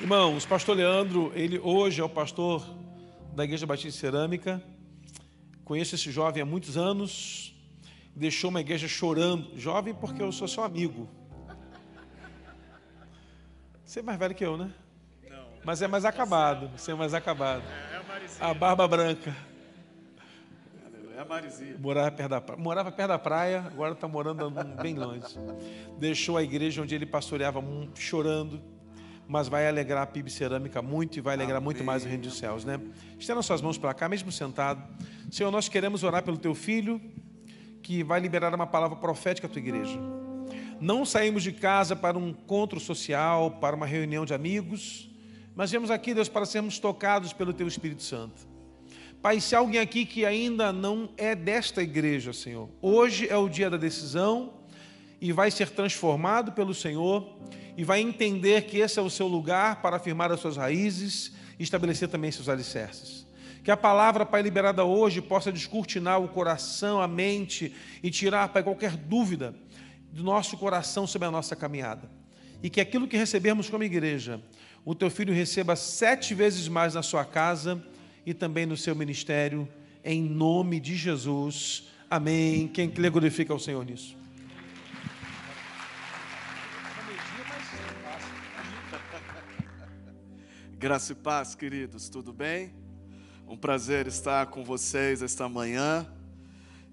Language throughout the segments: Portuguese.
Irmãos, o pastor Leandro, ele hoje é o pastor da Igreja Batista de Cerâmica. Conheço esse jovem há muitos anos. Deixou uma igreja chorando. Jovem porque eu sou seu amigo. Você é mais velho que eu, né? Não. Mas é mais acabado. Você é mais acabado. É, é a Marizinha. A barba branca. É a Marizinha. Morava perto da praia, morava perto da praia agora está morando bem longe. Deixou a igreja onde ele pastoreava chorando mas vai alegrar a PIB Cerâmica muito e vai alegrar Amém. muito mais o reino dos céus, né? Estenda suas mãos para cá, mesmo sentado. Senhor, nós queremos orar pelo teu filho, que vai liberar uma palavra profética à tua igreja. Não saímos de casa para um encontro social, para uma reunião de amigos, mas viemos aqui, Deus, para sermos tocados pelo teu Espírito Santo. Pai, se alguém aqui que ainda não é desta igreja, Senhor, hoje é o dia da decisão e vai ser transformado pelo Senhor e vai entender que esse é o seu lugar para afirmar as suas raízes e estabelecer também seus alicerces. Que a palavra, Pai, liberada hoje possa descortinar o coração, a mente e tirar, Pai, qualquer dúvida do nosso coração sobre a nossa caminhada. E que aquilo que recebemos como igreja, o teu filho receba sete vezes mais na sua casa e também no seu ministério, em nome de Jesus. Amém. Quem glorifica ao Senhor nisso? Graça e paz, queridos, tudo bem? Um prazer estar com vocês esta manhã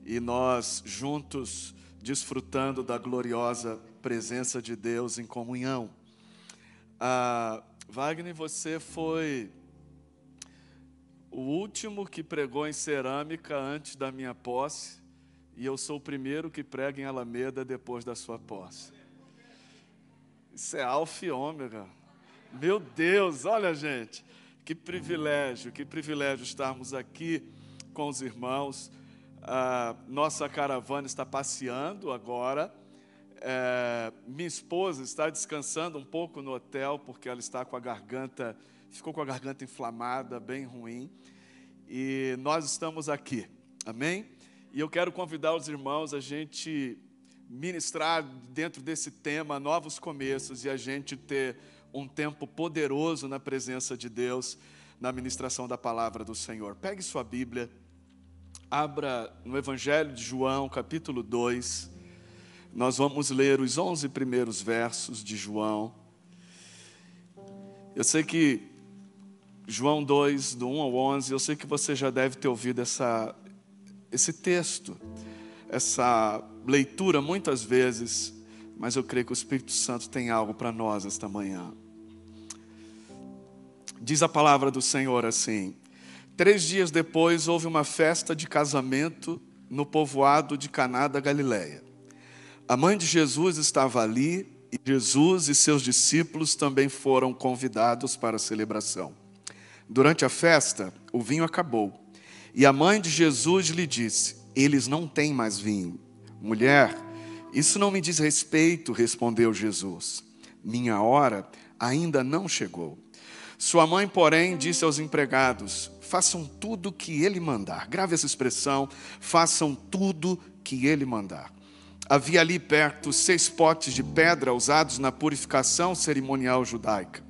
e nós juntos desfrutando da gloriosa presença de Deus em comunhão. Ah, Wagner, você foi o último que pregou em cerâmica antes da minha posse e eu sou o primeiro que prega em Alameda depois da sua posse. Isso é alfa e ômega. Meu Deus, olha gente, que privilégio, que privilégio estarmos aqui com os irmãos. Ah, nossa caravana está passeando agora. É, minha esposa está descansando um pouco no hotel porque ela está com a garganta, ficou com a garganta inflamada, bem ruim. E nós estamos aqui, amém? E eu quero convidar os irmãos a gente ministrar dentro desse tema novos começos e a gente ter um tempo poderoso na presença de Deus, na ministração da palavra do Senhor. Pegue sua Bíblia, abra no Evangelho de João, capítulo 2. Nós vamos ler os 11 primeiros versos de João. Eu sei que João 2, do 1 ao 11, eu sei que você já deve ter ouvido essa, esse texto, essa leitura muitas vezes, mas eu creio que o Espírito Santo tem algo para nós esta manhã. Diz a palavra do Senhor assim: Três dias depois houve uma festa de casamento no povoado de Caná da Galileia. A mãe de Jesus estava ali e Jesus e seus discípulos também foram convidados para a celebração. Durante a festa, o vinho acabou. E a mãe de Jesus lhe disse: Eles não têm mais vinho. Mulher, isso não me diz respeito, respondeu Jesus. Minha hora ainda não chegou. Sua mãe, porém, disse aos empregados: façam tudo que ele mandar. Grave essa expressão: façam tudo que ele mandar. Havia ali perto seis potes de pedra usados na purificação cerimonial judaica.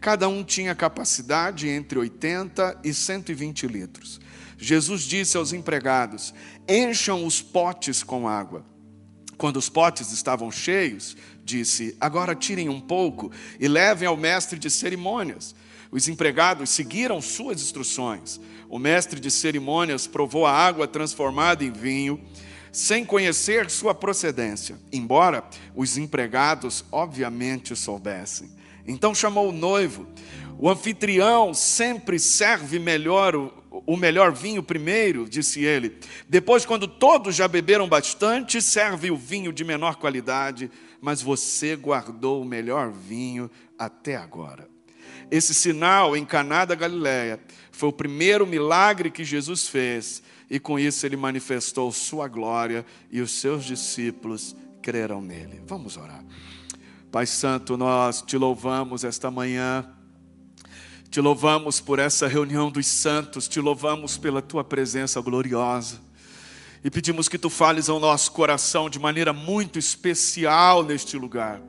Cada um tinha capacidade entre 80 e 120 litros. Jesus disse aos empregados: encham os potes com água. Quando os potes estavam cheios, disse: Agora tirem um pouco e levem ao mestre de cerimônias. Os empregados seguiram suas instruções. O mestre de cerimônias provou a água transformada em vinho, sem conhecer sua procedência, embora os empregados obviamente soubessem. Então chamou o noivo. O anfitrião sempre serve melhor o, o melhor vinho primeiro, disse ele. Depois, quando todos já beberam bastante, serve o vinho de menor qualidade, mas você guardou o melhor vinho até agora. Esse sinal em Caná da Galileia foi o primeiro milagre que Jesus fez e com isso ele manifestou sua glória e os seus discípulos creram nele. Vamos orar. Pai Santo, nós te louvamos esta manhã. Te louvamos por essa reunião dos santos, te louvamos pela tua presença gloriosa. E pedimos que tu fales ao nosso coração de maneira muito especial neste lugar.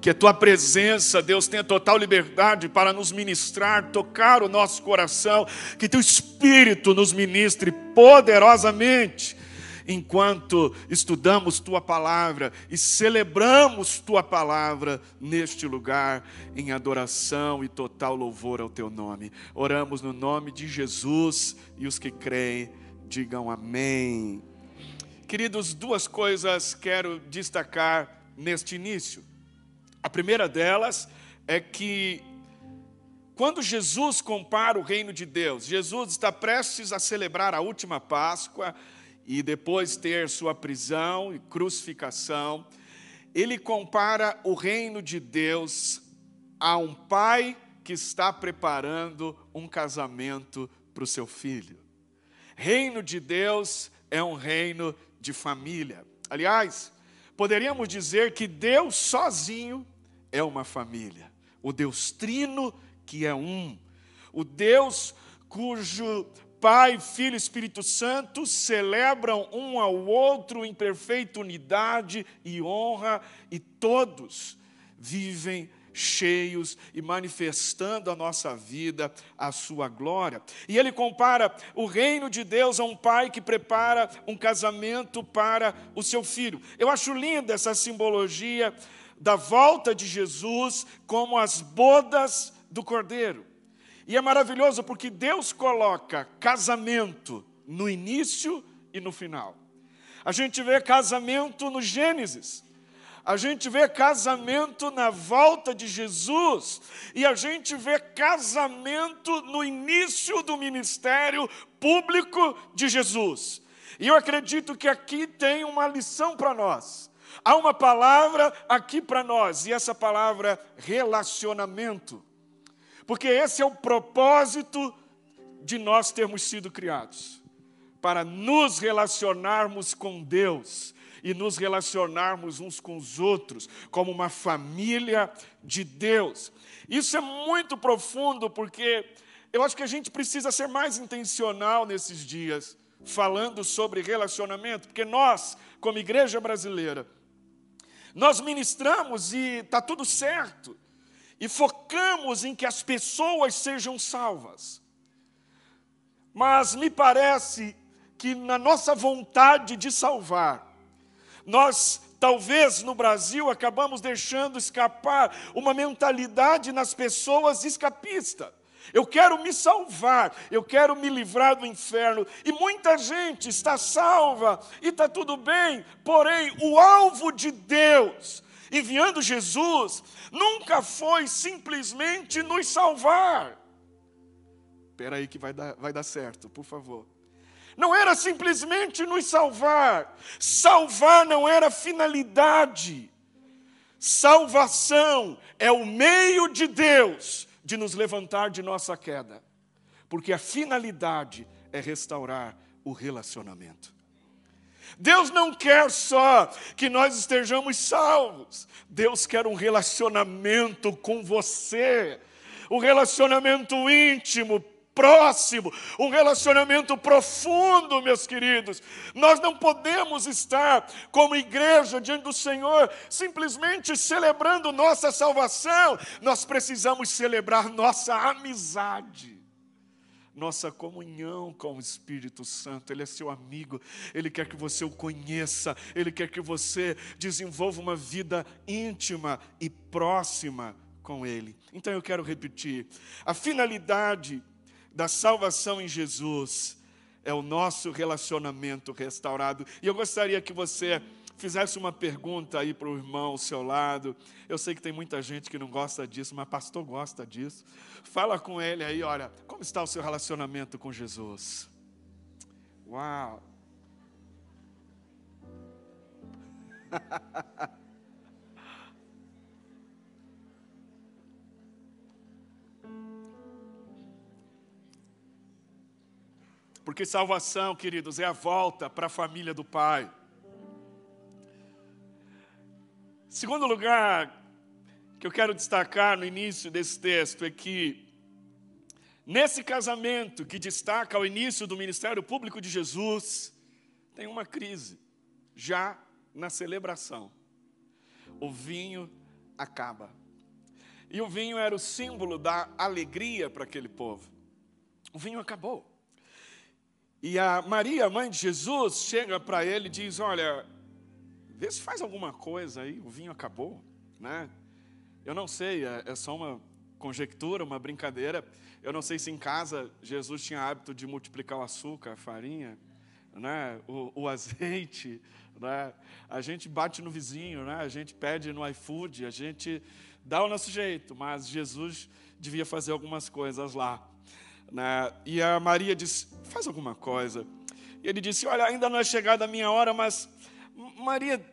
Que a tua presença, Deus, tenha total liberdade para nos ministrar, tocar o nosso coração. Que teu espírito nos ministre poderosamente enquanto estudamos tua palavra e celebramos tua palavra neste lugar, em adoração e total louvor ao teu nome. Oramos no nome de Jesus e os que creem, digam amém. Queridos, duas coisas quero destacar neste início. A primeira delas é que quando Jesus compara o reino de Deus, Jesus está prestes a celebrar a última Páscoa, e depois ter sua prisão e crucificação, ele compara o reino de Deus a um pai que está preparando um casamento para o seu filho. Reino de Deus é um reino de família. Aliás, poderíamos dizer que Deus sozinho é uma família. O Deus Trino, que é um. O Deus cujo Pai, Filho e Espírito Santo celebram um ao outro em perfeita unidade e honra, e todos vivem cheios e manifestando a nossa vida a sua glória. E ele compara o reino de Deus a um pai que prepara um casamento para o seu filho. Eu acho linda essa simbologia da volta de Jesus como as bodas do cordeiro. E é maravilhoso porque Deus coloca casamento no início e no final. A gente vê casamento no Gênesis. A gente vê casamento na volta de Jesus e a gente vê casamento no início do ministério público de Jesus. E eu acredito que aqui tem uma lição para nós. Há uma palavra aqui para nós, e essa palavra relacionamento. Porque esse é o propósito de nós termos sido criados para nos relacionarmos com Deus e nos relacionarmos uns com os outros, como uma família de Deus. Isso é muito profundo, porque eu acho que a gente precisa ser mais intencional nesses dias, falando sobre relacionamento, porque nós, como igreja brasileira, nós ministramos e está tudo certo e focamos em que as pessoas sejam salvas. Mas me parece que na nossa vontade de salvar, nós talvez no Brasil acabamos deixando escapar uma mentalidade nas pessoas escapista. Eu quero me salvar, eu quero me livrar do inferno. E muita gente está salva e está tudo bem, porém, o alvo de Deus enviando Jesus, nunca foi simplesmente nos salvar. Espera aí que vai dar, vai dar certo, por favor. Não era simplesmente nos salvar. Salvar não era finalidade. Salvação é o meio de Deus de nos levantar de nossa queda. Porque a finalidade é restaurar o relacionamento. Deus não quer só que nós estejamos salvos, Deus quer um relacionamento com você, um relacionamento íntimo, próximo, um relacionamento profundo, meus queridos. Nós não podemos estar como igreja diante do Senhor simplesmente celebrando nossa salvação, nós precisamos celebrar nossa amizade nossa comunhão com o Espírito Santo. Ele é seu amigo, ele quer que você o conheça, ele quer que você desenvolva uma vida íntima e próxima com ele. Então eu quero repetir: a finalidade da salvação em Jesus é o nosso relacionamento restaurado. E eu gostaria que você fizesse uma pergunta aí para o irmão ao seu lado. Eu sei que tem muita gente que não gosta disso, mas pastor gosta disso. Fala com ele aí, olha, como está o seu relacionamento com Jesus? Uau! Porque salvação, queridos, é a volta para a família do Pai. Segundo lugar que eu quero destacar no início desse texto é que, nesse casamento que destaca o início do ministério público de Jesus, tem uma crise, já na celebração. O vinho acaba. E o vinho era o símbolo da alegria para aquele povo. O vinho acabou. E a Maria, mãe de Jesus, chega para ele e diz: Olha, vê se faz alguma coisa aí, o vinho acabou, né? Eu não sei, é, é só uma conjectura, uma brincadeira. Eu não sei se em casa Jesus tinha hábito de multiplicar o açúcar, a farinha, né? o, o azeite. Né? A gente bate no vizinho, né? a gente pede no iFood, a gente dá o nosso jeito, mas Jesus devia fazer algumas coisas lá. Né? E a Maria disse: faz alguma coisa. E ele disse: Olha, ainda não é chegada a minha hora, mas Maria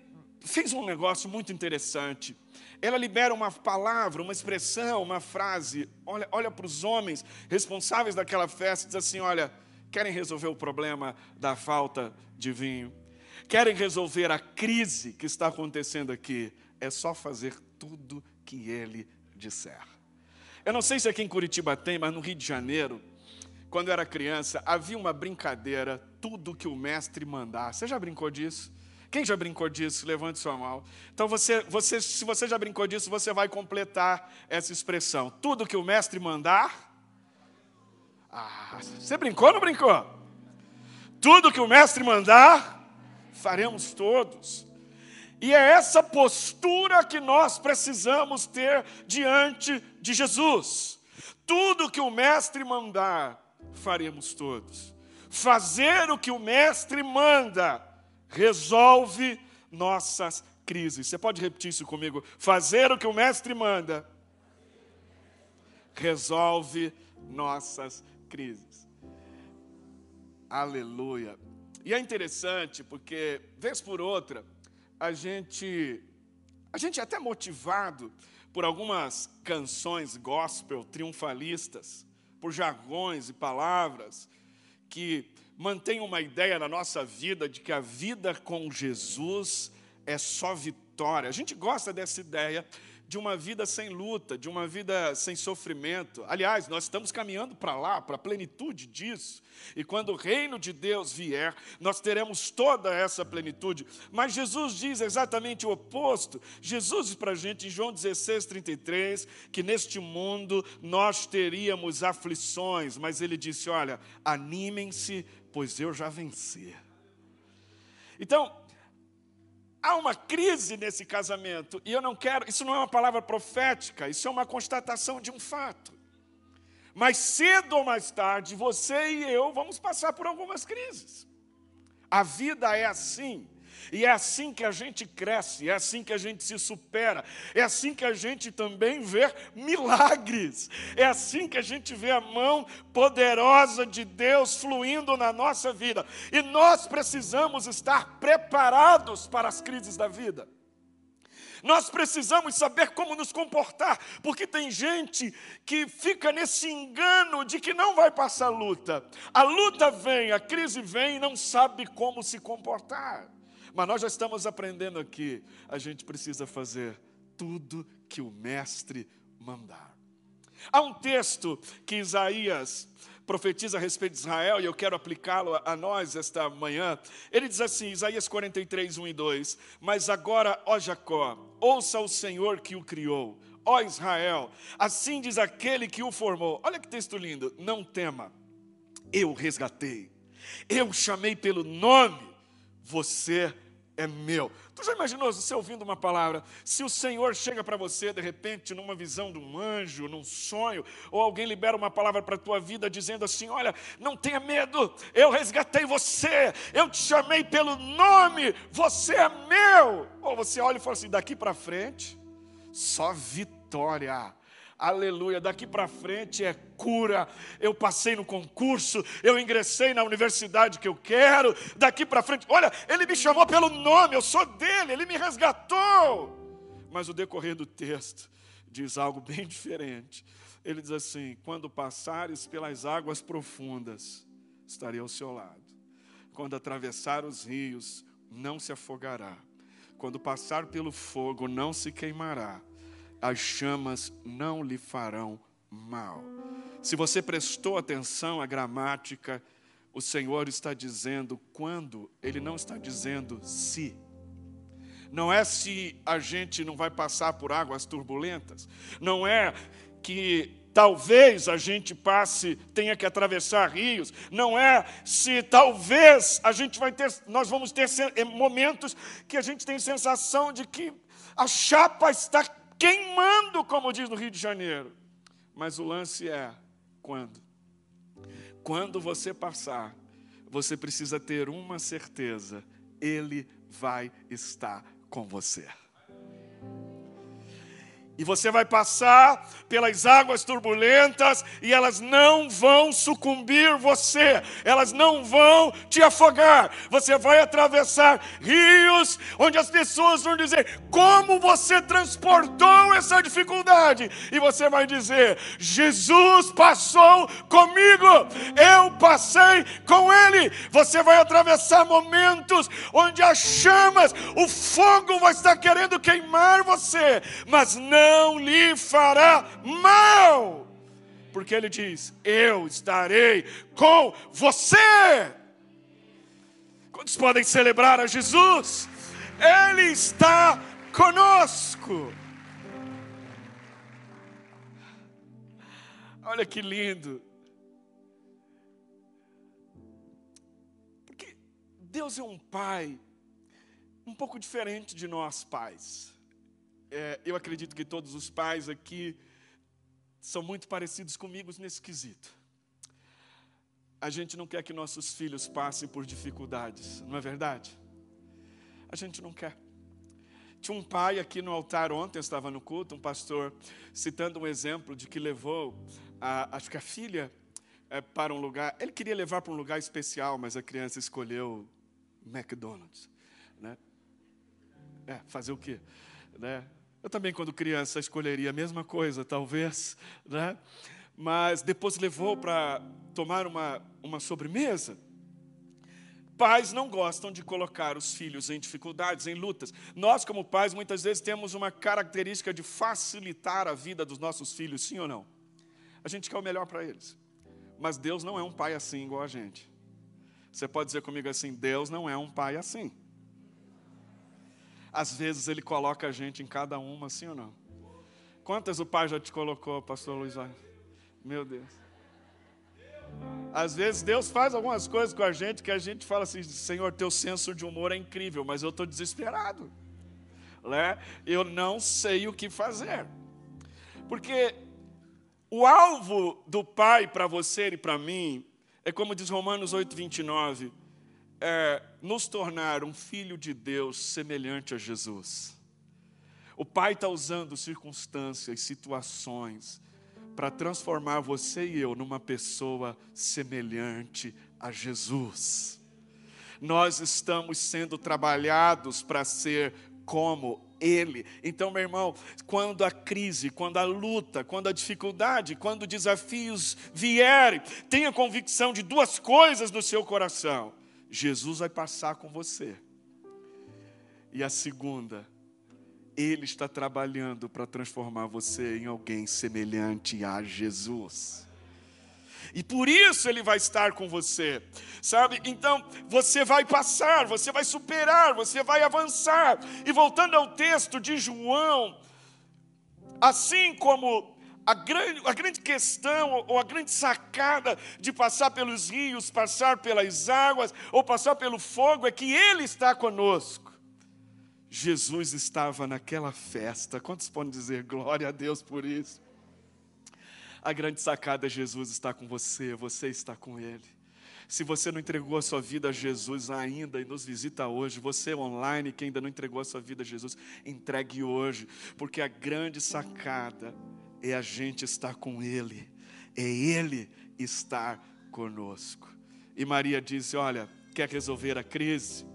fez um negócio muito interessante. Ela libera uma palavra, uma expressão, uma frase. Olha, olha para os homens responsáveis daquela festa e diz assim: Olha, querem resolver o problema da falta de vinho? Querem resolver a crise que está acontecendo aqui? É só fazer tudo que ele disser. Eu não sei se aqui em Curitiba tem, mas no Rio de Janeiro, quando eu era criança, havia uma brincadeira, tudo que o mestre mandar. Você já brincou disso? Quem já brincou disso? Levante sua mão. Então, você, você, se você já brincou disso, você vai completar essa expressão. Tudo que o mestre mandar. Ah, você brincou ou não brincou? Tudo que o mestre mandar, faremos todos. E é essa postura que nós precisamos ter diante de Jesus. Tudo que o Mestre mandar, faremos todos. Fazer o que o Mestre manda resolve nossas crises. Você pode repetir isso comigo? Fazer o que o Mestre manda resolve nossas crises. Aleluia. E é interessante porque, vez por outra, a gente, a gente é até motivado por algumas canções gospel triunfalistas, por jargões e palavras que mantêm uma ideia na nossa vida de que a vida com Jesus é só vitória. A gente gosta dessa ideia de uma vida sem luta, de uma vida sem sofrimento. Aliás, nós estamos caminhando para lá, para a plenitude disso. E quando o reino de Deus vier, nós teremos toda essa plenitude. Mas Jesus diz exatamente o oposto. Jesus diz para a gente em João 16, 33, que neste mundo nós teríamos aflições. Mas ele disse: Olha, animem-se, pois eu já venci. Então, Há uma crise nesse casamento, e eu não quero, isso não é uma palavra profética, isso é uma constatação de um fato. Mas cedo ou mais tarde, você e eu vamos passar por algumas crises. A vida é assim. E é assim que a gente cresce, é assim que a gente se supera, é assim que a gente também vê milagres, é assim que a gente vê a mão poderosa de Deus fluindo na nossa vida. E nós precisamos estar preparados para as crises da vida. Nós precisamos saber como nos comportar, porque tem gente que fica nesse engano de que não vai passar luta. A luta vem, a crise vem e não sabe como se comportar. Mas nós já estamos aprendendo aqui, a gente precisa fazer tudo que o mestre mandar. Há um texto que Isaías profetiza a respeito de Israel, e eu quero aplicá-lo a nós esta manhã. Ele diz assim, Isaías 43, 1 e 2: Mas agora, ó Jacó, ouça o Senhor que o criou, ó Israel, assim diz aquele que o formou. Olha que texto lindo, não tema, eu resgatei, eu chamei pelo nome, você é meu. Tu já imaginou você ouvindo uma palavra? Se o Senhor chega para você de repente numa visão de um anjo, num sonho, ou alguém libera uma palavra para a tua vida dizendo assim: Olha, não tenha medo, eu resgatei você, eu te chamei pelo nome, você é meu. Ou você olha e fala assim: daqui para frente, só vitória aleluia, daqui para frente é cura. Eu passei no concurso, eu ingressei na universidade que eu quero, daqui para frente, olha, ele me chamou pelo nome, eu sou dele, ele me resgatou. Mas o decorrer do texto diz algo bem diferente. Ele diz assim: quando passares pelas águas profundas, estarei ao seu lado. Quando atravessar os rios, não se afogará. Quando passar pelo fogo, não se queimará as chamas não lhe farão mal. Se você prestou atenção à gramática, o Senhor está dizendo quando, Ele não está dizendo se. Não é se a gente não vai passar por águas turbulentas, não é que talvez a gente passe, tenha que atravessar rios, não é se talvez a gente vai ter, nós vamos ter eh, momentos que a gente tem sensação de que a chapa está queimando, como diz no Rio de Janeiro. Mas o lance é quando? Quando você passar, você precisa ter uma certeza: Ele vai estar com você. E você vai passar pelas águas turbulentas e elas não vão sucumbir você, elas não vão te afogar. Você vai atravessar rios onde as pessoas vão dizer: Como você transportou essa dificuldade? E você vai dizer: Jesus passou comigo, eu passei com ele. Você vai atravessar momentos onde as chamas, o fogo vai estar querendo queimar você, mas não não lhe fará mal, porque ele diz: Eu estarei com você. Quantos podem celebrar a Jesus? Ele está conosco. Olha que lindo. Porque Deus é um pai um pouco diferente de nós pais é, eu acredito que todos os pais aqui são muito parecidos comigo nesse quesito. A gente não quer que nossos filhos passem por dificuldades, não é verdade? A gente não quer. Tinha um pai aqui no altar ontem, estava no culto, um pastor citando um exemplo de que levou, a, acho que a filha, é, para um lugar. Ele queria levar para um lugar especial, mas a criança escolheu McDonald's, né? É, fazer o quê, né? Eu também, quando criança, escolheria a mesma coisa, talvez, né? mas depois levou para tomar uma, uma sobremesa. Pais não gostam de colocar os filhos em dificuldades, em lutas. Nós, como pais, muitas vezes temos uma característica de facilitar a vida dos nossos filhos, sim ou não? A gente quer o melhor para eles. Mas Deus não é um pai assim igual a gente. Você pode dizer comigo assim: Deus não é um pai assim. Às vezes ele coloca a gente em cada uma, sim ou não? Quantas o pai já te colocou, pastor Luiz? Meu Deus. Às vezes Deus faz algumas coisas com a gente que a gente fala assim: Senhor, teu senso de humor é incrível, mas eu estou desesperado. Né? Eu não sei o que fazer. Porque o alvo do Pai para você e para mim é como diz Romanos 8, 29 é nos tornar um filho de Deus semelhante a Jesus. O Pai está usando circunstâncias, situações, para transformar você e eu numa pessoa semelhante a Jesus. Nós estamos sendo trabalhados para ser como Ele. Então, meu irmão, quando a crise, quando a luta, quando a dificuldade, quando desafios vierem, tenha convicção de duas coisas no seu coração Jesus vai passar com você. E a segunda, Ele está trabalhando para transformar você em alguém semelhante a Jesus. E por isso Ele vai estar com você, sabe? Então, você vai passar, você vai superar, você vai avançar. E voltando ao texto de João, assim como a grande, a grande questão, ou a grande sacada de passar pelos rios, passar pelas águas, ou passar pelo fogo, é que Ele está conosco. Jesus estava naquela festa. Quantos podem dizer glória a Deus por isso? A grande sacada é Jesus está com você, você está com Ele. Se você não entregou a sua vida a Jesus ainda e nos visita hoje, você online que ainda não entregou a sua vida a Jesus, entregue hoje, porque a grande sacada é a gente estar com Ele, é Ele estar conosco. E Maria disse: Olha, quer resolver a crise?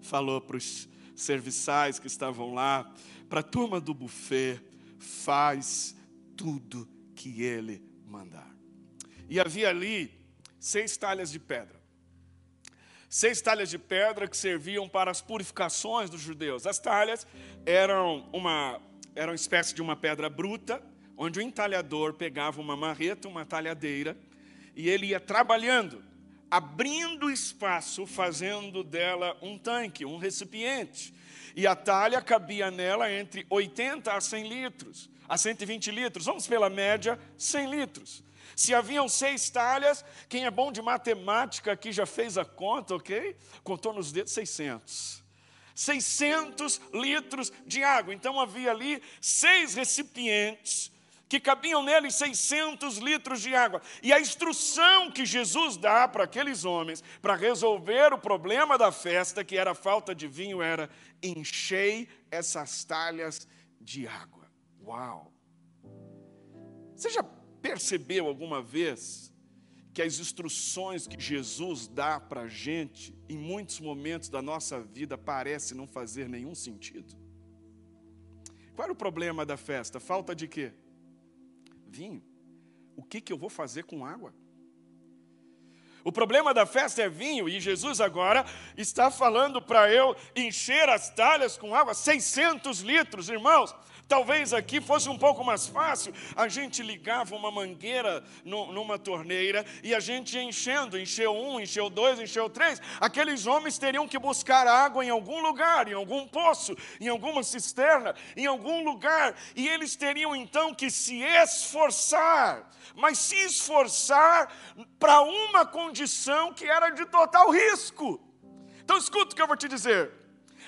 Falou para os serviçais que estavam lá, para a turma do buffet: faz tudo que Ele mandar. E havia ali seis talhas de pedra. Seis talhas de pedra que serviam para as purificações dos judeus. As talhas eram uma, eram uma espécie de uma pedra bruta, onde o entalhador pegava uma marreta, uma talhadeira, e ele ia trabalhando abrindo espaço, fazendo dela um tanque, um recipiente. E a talha cabia nela entre 80 a 100 litros, a 120 litros. Vamos pela média, 100 litros. Se haviam seis talhas, quem é bom de matemática aqui já fez a conta, ok? Contou nos dedos 600. 600 litros de água. Então havia ali seis recipientes que cabiam neles 600 litros de água. E a instrução que Jesus dá para aqueles homens para resolver o problema da festa, que era a falta de vinho, era enchei essas talhas de água. Uau! Você já percebeu alguma vez que as instruções que Jesus dá para a gente, em muitos momentos da nossa vida, parecem não fazer nenhum sentido? Qual era o problema da festa? Falta de quê? Vinho. O que, que eu vou fazer com água? O problema da festa é vinho, e Jesus agora está falando para eu encher as talhas com água, 600 litros, irmãos. Talvez aqui fosse um pouco mais fácil, a gente ligava uma mangueira no, numa torneira e a gente ia enchendo, encheu um, encheu dois, encheu três. Aqueles homens teriam que buscar água em algum lugar, em algum poço, em alguma cisterna, em algum lugar, e eles teriam então que se esforçar, mas se esforçar para uma condição que era de total risco. Então escuta o que eu vou te dizer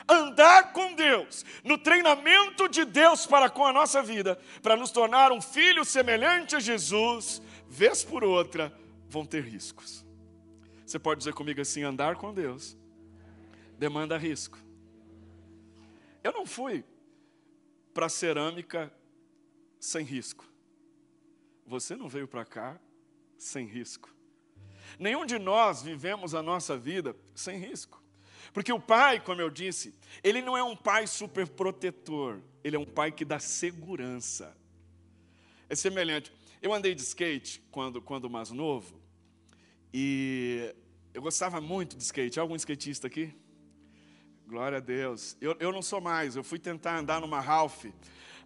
andar com Deus, no treinamento de Deus para com a nossa vida, para nos tornar um filho semelhante a Jesus, vez por outra, vão ter riscos. Você pode dizer comigo assim: andar com Deus demanda risco. Eu não fui para cerâmica sem risco. Você não veio para cá sem risco. Nenhum de nós vivemos a nossa vida sem risco. Porque o pai, como eu disse, ele não é um pai super protetor, ele é um pai que dá segurança. É semelhante. Eu andei de skate quando, quando mais novo, e eu gostava muito de skate. Há algum skatista aqui? Glória a Deus. Eu, eu não sou mais, eu fui tentar andar numa Ralph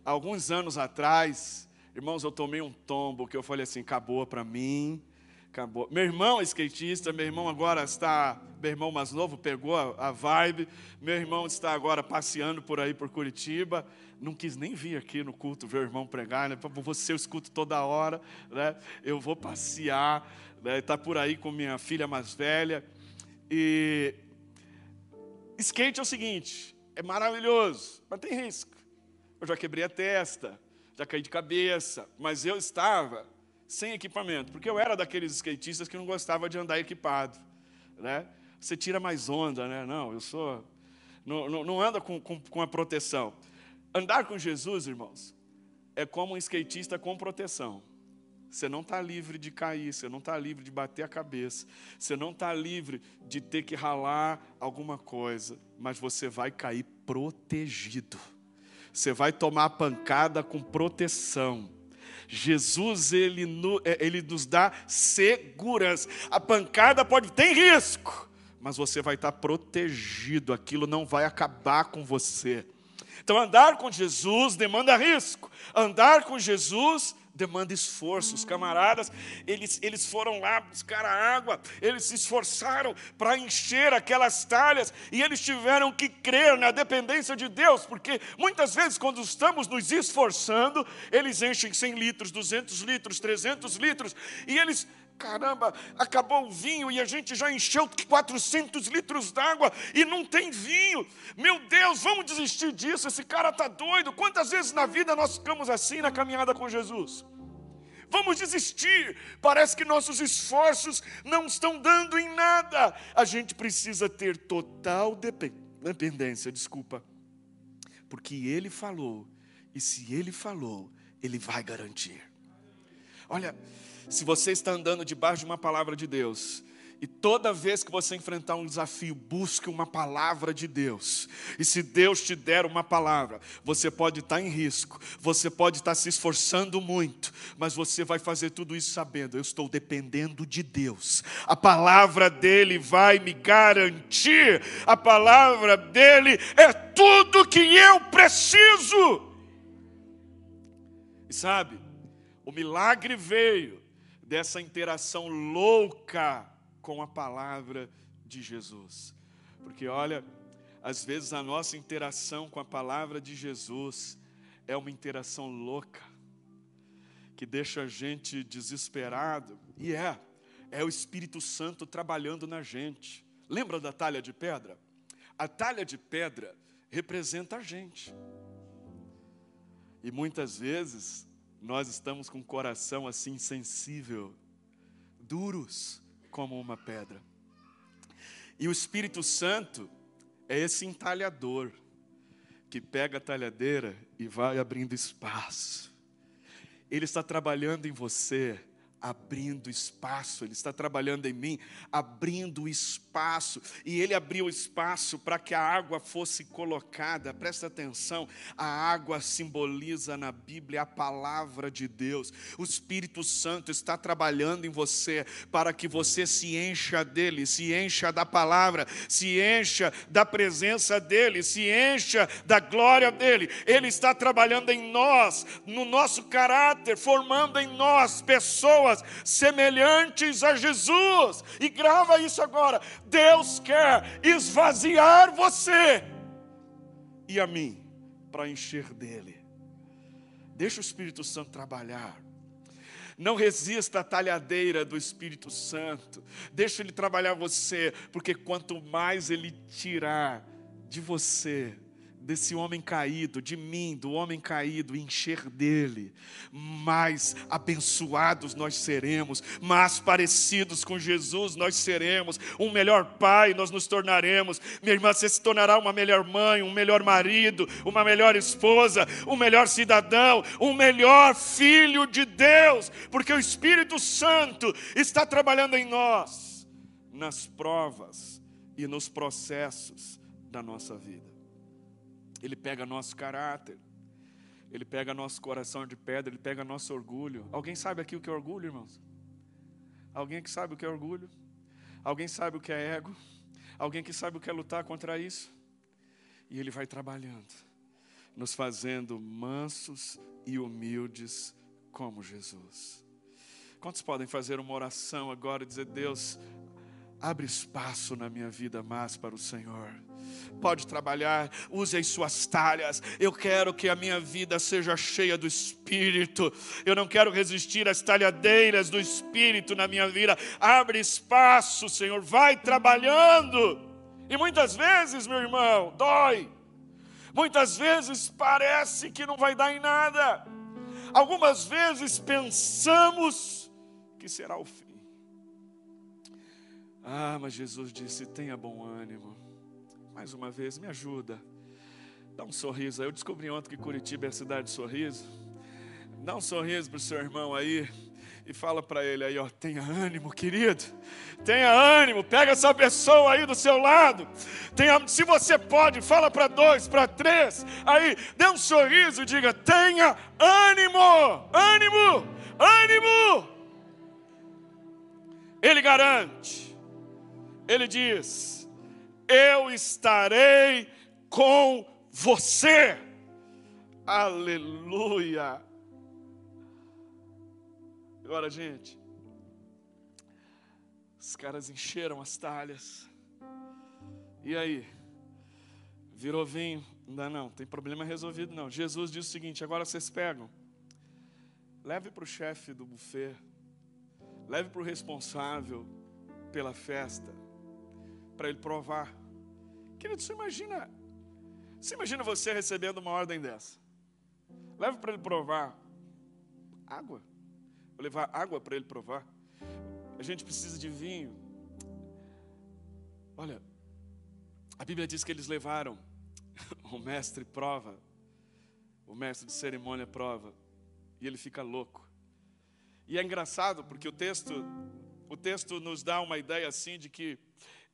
alguns anos atrás. Irmãos, eu tomei um tombo que eu falei assim: acabou para mim Acabou. Meu irmão é skatista, meu irmão agora está, meu irmão mais novo pegou a, vibe, meu irmão está agora passeando por aí por Curitiba, não quis nem vir aqui no culto ver o irmão pregar, né? Você eu escuto toda hora, né? Eu vou passear, né? Está por aí com minha filha mais velha e skate é o seguinte, é maravilhoso, mas tem risco. Eu já quebrei a testa, já caí de cabeça, mas eu estava sem equipamento, porque eu era daqueles skatistas que não gostava de andar equipado, né? Você tira mais onda, né? Não, eu sou, não, não, não anda com, com, com a proteção. Andar com Jesus, irmãos, é como um skatista com proteção. Você não está livre de cair, você não está livre de bater a cabeça, você não está livre de ter que ralar alguma coisa, mas você vai cair protegido. Você vai tomar pancada com proteção. Jesus, ele, é, ele nos dá segurança. A pancada pode ter risco, mas você vai estar protegido, aquilo não vai acabar com você. Então, andar com Jesus demanda risco, andar com Jesus demanda esforço. Os camaradas, eles, eles foram lá buscar a água, eles se esforçaram para encher aquelas talhas e eles tiveram que crer na dependência de Deus, porque muitas vezes, quando estamos nos esforçando, eles enchem 100 litros, 200 litros, 300 litros e eles caramba, acabou o vinho e a gente já encheu 400 litros d'água e não tem vinho. Meu Deus, vamos desistir disso, esse cara está doido. Quantas vezes na vida nós ficamos assim na caminhada com Jesus? Vamos desistir, parece que nossos esforços não estão dando em nada. A gente precisa ter total dependência, desculpa, porque Ele falou, e se Ele falou, Ele vai garantir. Olha, se você está andando debaixo de uma palavra de Deus, e toda vez que você enfrentar um desafio, busque uma palavra de Deus. E se Deus te der uma palavra, você pode estar em risco, você pode estar se esforçando muito, mas você vai fazer tudo isso sabendo: eu estou dependendo de Deus. A palavra dele vai me garantir, a palavra dele é tudo que eu preciso. E sabe, o milagre veio dessa interação louca com a palavra de Jesus. Porque olha, às vezes a nossa interação com a palavra de Jesus é uma interação louca, que deixa a gente desesperado, e é, é o Espírito Santo trabalhando na gente. Lembra da talha de pedra? A talha de pedra representa a gente. E muitas vezes nós estamos com o coração assim sensível, duros como uma pedra. E o Espírito Santo é esse entalhador que pega a talhadeira e vai abrindo espaço. Ele está trabalhando em você abrindo espaço, Ele está trabalhando em mim, abrindo espaço, e Ele abriu espaço para que a água fosse colocada, presta atenção, a água simboliza na Bíblia a palavra de Deus, o Espírito Santo está trabalhando em você para que você se encha dEle, se encha da palavra, se encha da presença dEle, se encha da glória dEle, Ele está trabalhando em nós, no nosso caráter, formando em nós pessoas pessoas semelhantes a Jesus. E grava isso agora. Deus quer esvaziar você e a mim para encher dele. Deixa o Espírito Santo trabalhar. Não resista à talhadeira do Espírito Santo. Deixa ele trabalhar você, porque quanto mais ele tirar de você, desse homem caído, de mim, do homem caído, encher dele, mais abençoados nós seremos, mais parecidos com Jesus nós seremos, um melhor pai nós nos tornaremos. Minha irmã, você se tornará uma melhor mãe, um melhor marido, uma melhor esposa, um melhor cidadão, um melhor filho de Deus, porque o Espírito Santo está trabalhando em nós, nas provas e nos processos da nossa vida. Ele pega nosso caráter, ele pega nosso coração de pedra, ele pega nosso orgulho. Alguém sabe aqui o que é orgulho, irmãos? Alguém que sabe o que é orgulho? Alguém sabe o que é ego? Alguém que sabe o que é lutar contra isso? E ele vai trabalhando, nos fazendo mansos e humildes como Jesus. Quantos podem fazer uma oração agora e dizer: Deus, abre espaço na minha vida mais para o Senhor? Pode trabalhar, use as suas talhas. Eu quero que a minha vida seja cheia do Espírito. Eu não quero resistir às talhadeiras do Espírito na minha vida. Abre espaço, Senhor, vai trabalhando. E muitas vezes, meu irmão, dói. Muitas vezes parece que não vai dar em nada. Algumas vezes pensamos que será o fim. Ah, mas Jesus disse: tenha bom ânimo. Mais uma vez, me ajuda. Dá um sorriso. Eu descobri ontem que Curitiba é a cidade de sorriso. Dá um sorriso para o seu irmão aí e fala para ele aí, ó, tenha ânimo, querido. Tenha ânimo, pega essa pessoa aí do seu lado. Tenha, se você pode, fala para dois, para três. Aí, dê um sorriso e diga: tenha ânimo, ânimo, ânimo. Ele garante. Ele diz: eu estarei com você. Aleluia. Agora, gente, os caras encheram as talhas. E aí? Virou vinho? Ainda não, tem problema resolvido não. Jesus disse o seguinte: agora vocês pegam, leve para o chefe do buffet, leve para o responsável pela festa, para ele provar. Querido, você imagina, você imagina você recebendo uma ordem dessa? Leve para ele provar água. Vou levar água para ele provar. A gente precisa de vinho. Olha, a Bíblia diz que eles levaram o mestre prova, o mestre de cerimônia prova, e ele fica louco. E é engraçado porque o texto, o texto nos dá uma ideia assim de que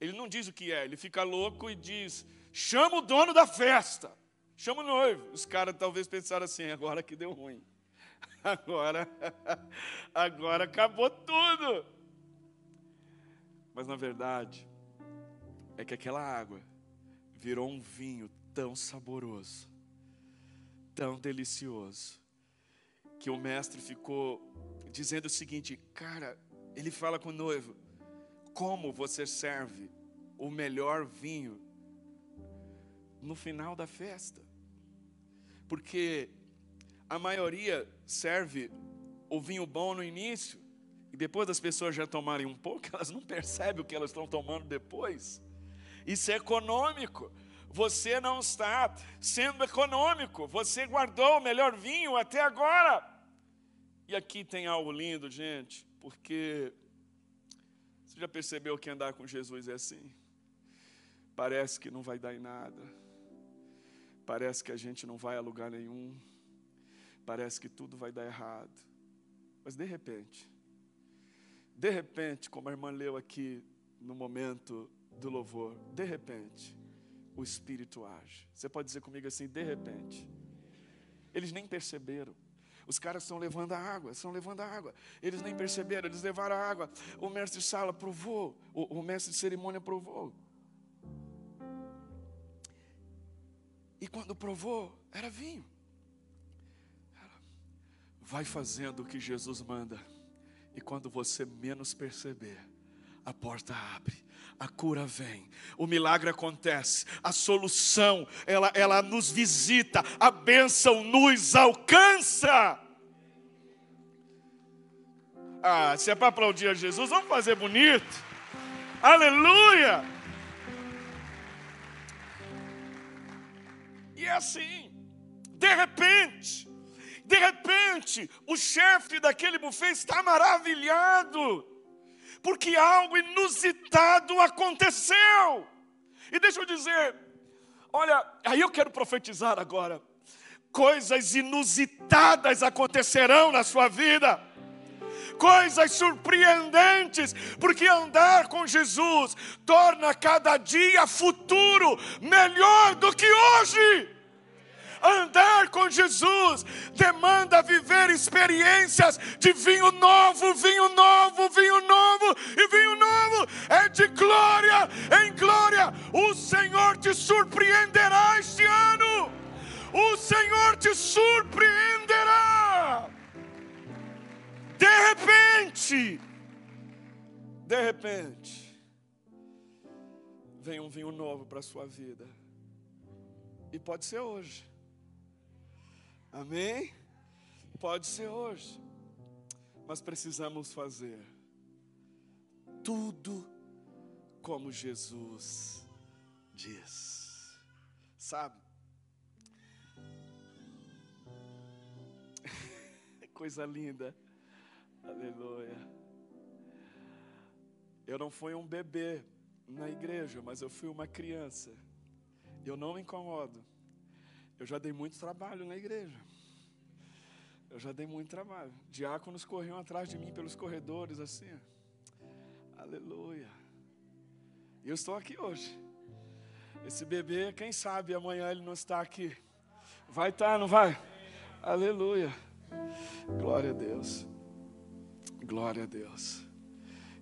ele não diz o que é, ele fica louco e diz: chama o dono da festa, chama o noivo. Os caras talvez pensaram assim: agora que deu ruim, agora, agora acabou tudo. Mas na verdade, é que aquela água virou um vinho tão saboroso, tão delicioso, que o mestre ficou dizendo o seguinte: cara, ele fala com o noivo como você serve o melhor vinho no final da festa. Porque a maioria serve o vinho bom no início, e depois das pessoas já tomarem um pouco, elas não percebem o que elas estão tomando depois. Isso é econômico. Você não está sendo econômico. Você guardou o melhor vinho até agora. E aqui tem algo lindo, gente, porque você já percebeu que andar com Jesus é assim? Parece que não vai dar em nada. Parece que a gente não vai a lugar nenhum. Parece que tudo vai dar errado. Mas de repente, de repente, como a irmã leu aqui no momento do louvor, de repente, o Espírito age. Você pode dizer comigo assim, de repente. Eles nem perceberam. Os caras estão levando a água, estão levando a água. Eles nem perceberam, eles levaram a água. O mestre de sala provou, o, o mestre de cerimônia provou. E quando provou, era vinho. Vai fazendo o que Jesus manda. E quando você menos perceber, a porta abre, a cura vem, o milagre acontece, a solução, ela, ela nos visita, a bênção nos alcança. Ah, se é para aplaudir a Jesus, vamos fazer bonito. Aleluia! E é assim, de repente, de repente, o chefe daquele buffet está maravilhado, porque algo inusitado aconteceu. E deixa eu dizer, olha, aí eu quero profetizar agora. Coisas inusitadas acontecerão na sua vida coisas surpreendentes, porque andar com Jesus torna cada dia futuro melhor do que hoje. Andar com Jesus demanda viver experiências de vinho novo, vinho novo, vinho novo e vinho novo. É de glória em glória. O Senhor te surpreenderá este ano. O Senhor te surpreenderá. De repente, de repente, vem um vinho novo para a sua vida. E pode ser hoje. Amém? Pode ser hoje. Mas precisamos fazer tudo como Jesus diz. Sabe? Coisa linda. Aleluia. Eu não fui um bebê na igreja, mas eu fui uma criança. Eu não me incomodo. Eu já dei muito trabalho na igreja. Eu já dei muito trabalho. Diáconos corriam atrás de mim pelos corredores, assim. Aleluia. E eu estou aqui hoje. Esse bebê, quem sabe amanhã ele não está aqui. Vai estar, não vai? Aleluia. Glória a Deus. Glória a Deus.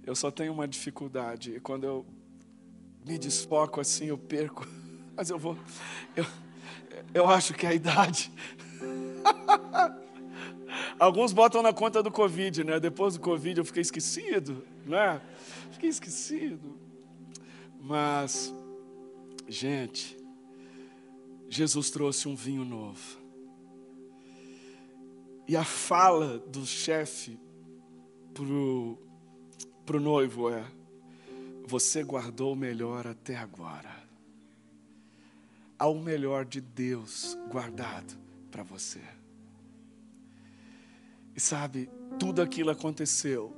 Eu só tenho uma dificuldade. E quando eu me desfoco assim, eu perco. Mas eu vou. Eu, eu acho que é a idade. Alguns botam na conta do Covid, né? Depois do Covid eu fiquei esquecido, né? Fiquei esquecido. Mas, gente, Jesus trouxe um vinho novo. E a fala do chefe pro, pro noivo é: Você guardou o melhor até agora. Há o melhor de Deus guardado para você. E sabe, tudo aquilo aconteceu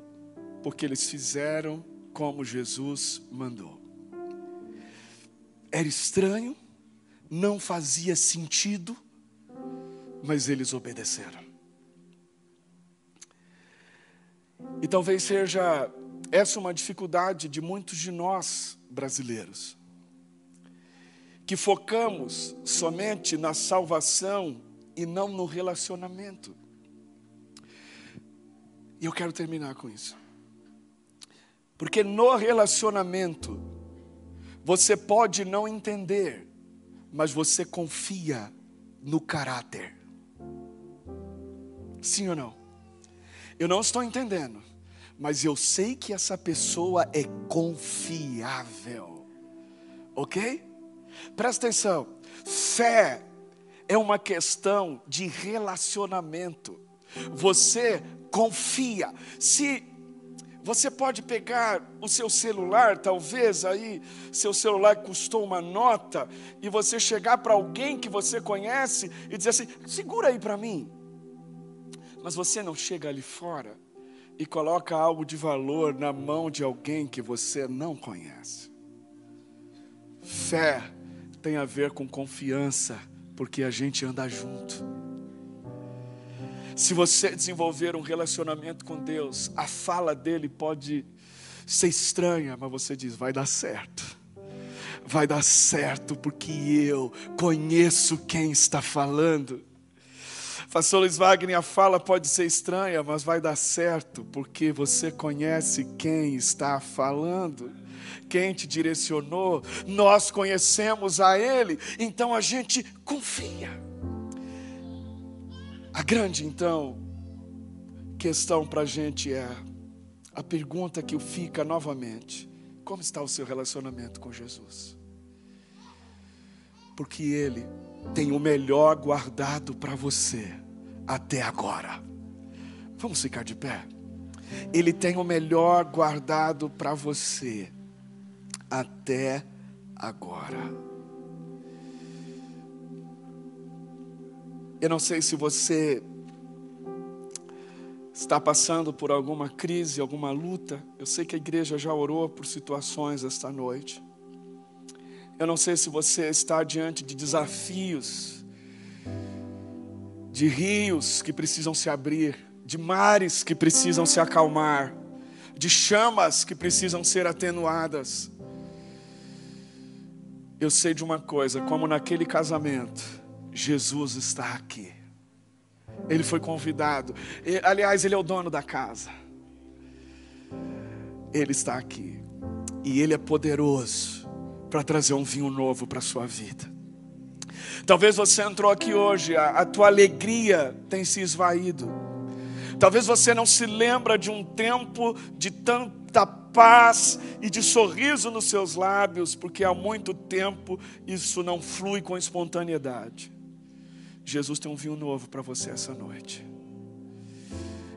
porque eles fizeram como Jesus mandou. Era estranho, não fazia sentido, mas eles obedeceram. E talvez seja essa uma dificuldade de muitos de nós brasileiros, que focamos somente na salvação e não no relacionamento. E eu quero terminar com isso. Porque no relacionamento, você pode não entender, mas você confia no caráter. Sim ou não? Eu não estou entendendo, mas eu sei que essa pessoa é confiável. Ok? Presta atenção. Fé é uma questão de relacionamento. Você confia. Se você pode pegar o seu celular, talvez aí seu celular custou uma nota, e você chegar para alguém que você conhece e dizer assim: segura aí para mim. Mas você não chega ali fora e coloca algo de valor na mão de alguém que você não conhece. Fé tem a ver com confiança, porque a gente anda junto. Se você desenvolver um relacionamento com Deus, a fala dele pode ser estranha, mas você diz: vai dar certo. Vai dar certo, porque eu conheço quem está falando. Pastor Luiz Wagner, a fala pode ser estranha, mas vai dar certo, porque você conhece quem está falando, quem te direcionou, nós conhecemos a Ele, então a gente confia. A grande, então, questão para a gente é: a pergunta que fica novamente: como está o seu relacionamento com Jesus? Porque Ele tem o melhor guardado para você até agora. Vamos ficar de pé? Ele tem o melhor guardado para você até agora. Eu não sei se você está passando por alguma crise, alguma luta. Eu sei que a igreja já orou por situações esta noite. Eu não sei se você está diante de desafios, de rios que precisam se abrir, de mares que precisam se acalmar, de chamas que precisam ser atenuadas. Eu sei de uma coisa, como naquele casamento, Jesus está aqui. Ele foi convidado. aliás, ele é o dono da casa. Ele está aqui. E ele é poderoso para trazer um vinho novo para a sua vida. Talvez você entrou aqui hoje, a, a tua alegria tem se esvaído. Talvez você não se lembra de um tempo de tanta paz e de sorriso nos seus lábios, porque há muito tempo isso não flui com espontaneidade. Jesus tem um vinho novo para você essa noite.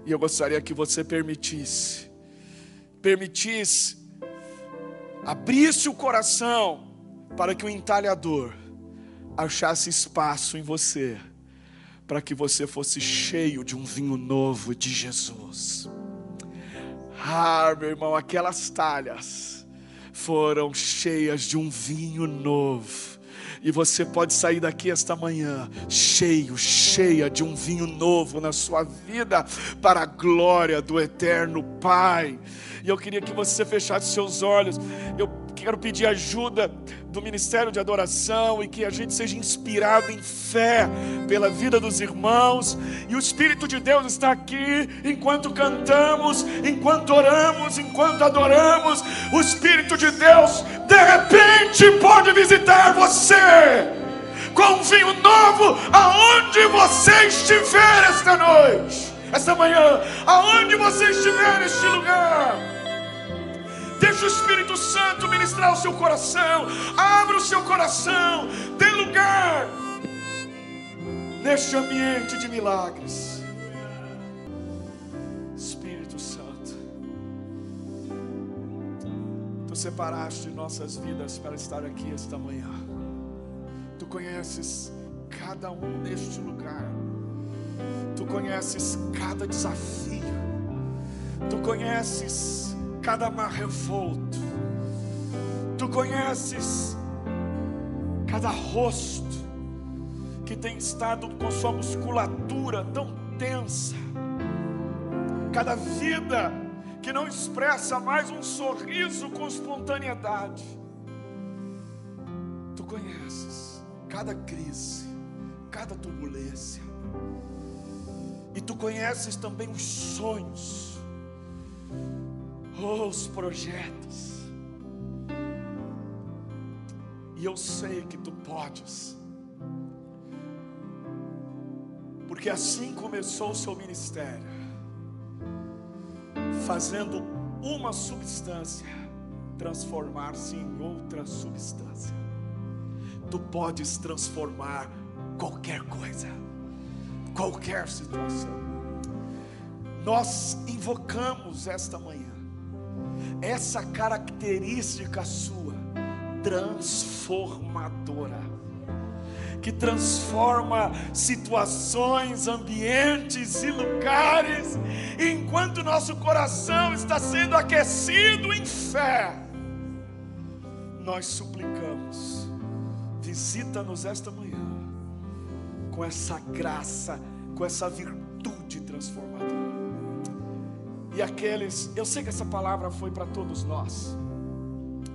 E eu gostaria que você permitisse, permitisse abrisse o coração para que o entalhador achasse espaço em você, para que você fosse cheio de um vinho novo de Jesus. Ah, meu irmão, aquelas talhas foram cheias de um vinho novo. E você pode sair daqui esta manhã cheio, cheia de um vinho novo na sua vida, para a glória do eterno Pai. E eu queria que você fechasse seus olhos. Eu quero pedir ajuda do ministério de adoração e que a gente seja inspirado em fé pela vida dos irmãos. E o Espírito de Deus está aqui enquanto cantamos, enquanto oramos, enquanto adoramos. O Espírito de Deus, de repente, pode visitar você com um vinho novo aonde você estiver esta noite, esta manhã, aonde você estiver neste lugar. Deixa o Espírito Santo ministrar o seu coração. Abra o seu coração. Dê lugar neste ambiente de milagres. Espírito Santo, tu separaste nossas vidas para estar aqui esta manhã. Tu conheces cada um neste lugar. Tu conheces cada desafio. Tu conheces cada mar revolto. Tu conheces cada rosto que tem estado com sua musculatura tão tensa, cada vida que não expressa mais um sorriso com espontaneidade. Tu conheces cada crise, cada turbulência, e tu conheces também os sonhos oh, os projetos. E eu sei que tu podes, porque assim começou o seu ministério, fazendo uma substância transformar-se em outra substância. Tu podes transformar qualquer coisa, qualquer situação. Nós invocamos esta manhã essa característica sua transformadora que transforma situações, ambientes e lugares, enquanto nosso coração está sendo aquecido em fé, nós suplicamos, visita-nos esta manhã, com essa graça, com essa virtude transformadora. E aqueles, eu sei que essa palavra foi para todos nós,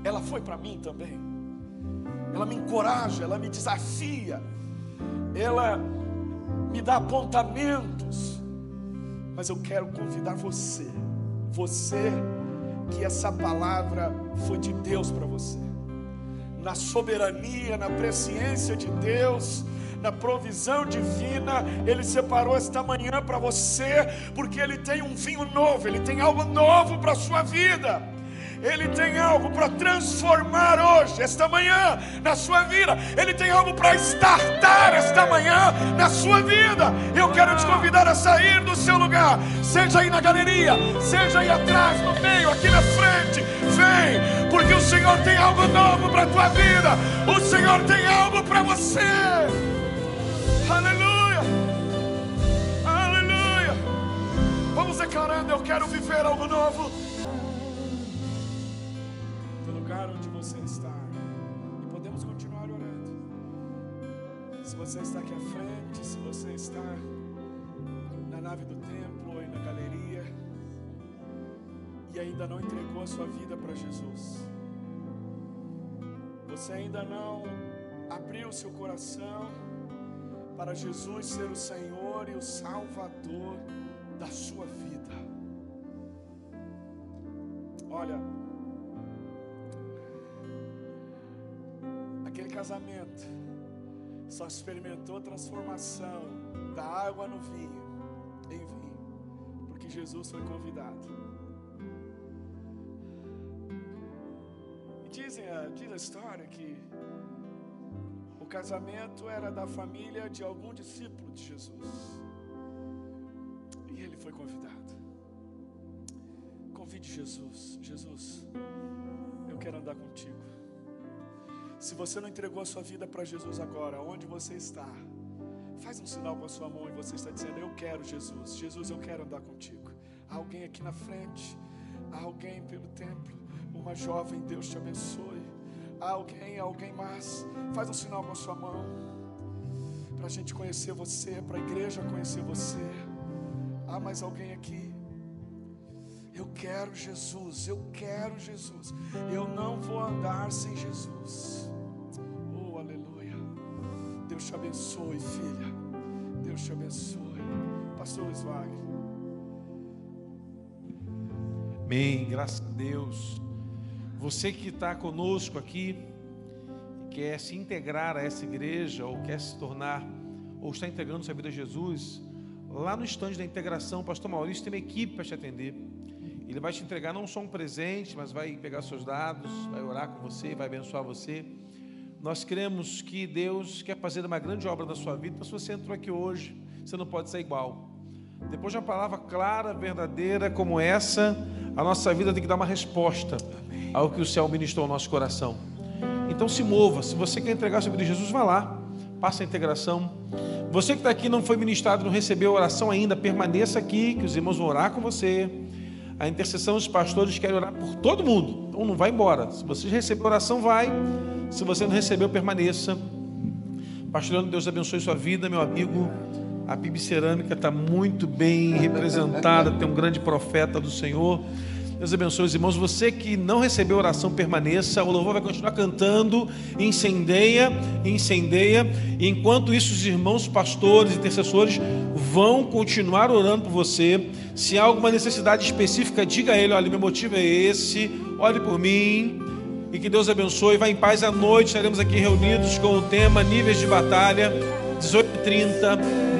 ela foi para mim também. Ela me encoraja, ela me desafia, ela me dá apontamentos. Mas eu quero convidar você, você que essa palavra foi de Deus para você, na soberania, na presciência de Deus, na provisão divina, Ele separou esta manhã para você, porque Ele tem um vinho novo, Ele tem algo novo para a sua vida. Ele tem algo para transformar hoje, esta manhã, na sua vida. Ele tem algo para estartar esta manhã na sua vida. Eu quero te convidar a sair do seu lugar, seja aí na galeria, seja aí atrás, no meio, aqui na frente. Vem, porque o Senhor tem algo novo para a tua vida. O Senhor tem algo para você. Declarando: Eu quero viver algo novo. você está. E podemos continuar orando. Se você está aqui à frente, se você está na nave do templo ou na galeria e ainda não entregou a sua vida para Jesus. Você ainda não abriu seu coração para Jesus ser o Senhor e o Salvador da sua vida. Olha, casamento só experimentou transformação da água no vinho, em vinho, porque Jesus foi convidado. E dizem, diz a história que o casamento era da família de algum discípulo de Jesus. E ele foi convidado. Convide Jesus. Jesus, eu quero andar contigo. Se você não entregou a sua vida para Jesus agora, onde você está? Faz um sinal com a sua mão e você está dizendo: Eu quero Jesus. Jesus, eu quero andar contigo. Há alguém aqui na frente, há alguém pelo templo, uma jovem, Deus te abençoe. Há alguém, alguém mais. Faz um sinal com a sua mão para a gente conhecer você, para a igreja conhecer você. Há mais alguém aqui? Eu quero Jesus, eu quero Jesus. Eu não vou andar sem Jesus. Oh, aleluia. Deus te abençoe, filha. Deus te abençoe. Pastor Wagner. Amém, graças a Deus. Você que está conosco aqui, quer se integrar a essa igreja, ou quer se tornar, ou está integrando sua vida a Jesus, lá no estande da integração, Pastor Maurício tem uma equipe para te atender. Ele vai te entregar não só um presente, mas vai pegar seus dados, vai orar com você, vai abençoar você. Nós cremos que Deus quer fazer uma grande obra na sua vida, mas se você entrou aqui hoje, você não pode ser igual. Depois de uma palavra clara, verdadeira como essa, a nossa vida tem que dar uma resposta ao que o céu ministrou ao nosso coração. Então se mova, se você quer entregar sua vida a Jesus, vá lá, passa a integração. Você que está aqui não foi ministrado, não recebeu oração ainda, permaneça aqui, que os irmãos vão orar com você. A intercessão dos pastores querem orar por todo mundo. Então não vai embora. Se você recebeu oração, vai. Se você não recebeu, permaneça. Pastorando, Deus abençoe sua vida, meu amigo. A Bíblia Cerâmica está muito bem representada, tem um grande profeta do Senhor. Deus abençoe os irmãos. Você que não recebeu oração, permaneça. O louvor vai continuar cantando. Incendeia, incendeia. E enquanto isso, os irmãos, pastores, intercessores vão continuar orando por você. Se há alguma necessidade específica, diga a ele: olha, meu motivo é esse. Ore por mim. E que Deus abençoe. Vá em paz à noite. Estaremos aqui reunidos com o tema Níveis de Batalha, 18h30.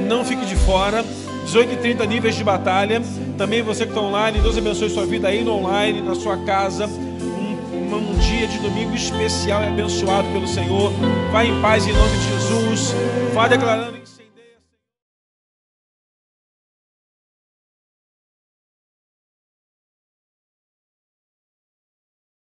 Não fique de fora. 18 e 30 níveis de batalha. Também você que está online, Deus abençoe sua vida aí no online, na sua casa. Um, um dia de domingo especial e abençoado pelo Senhor. Vá em paz em nome de Jesus. Vá declarando.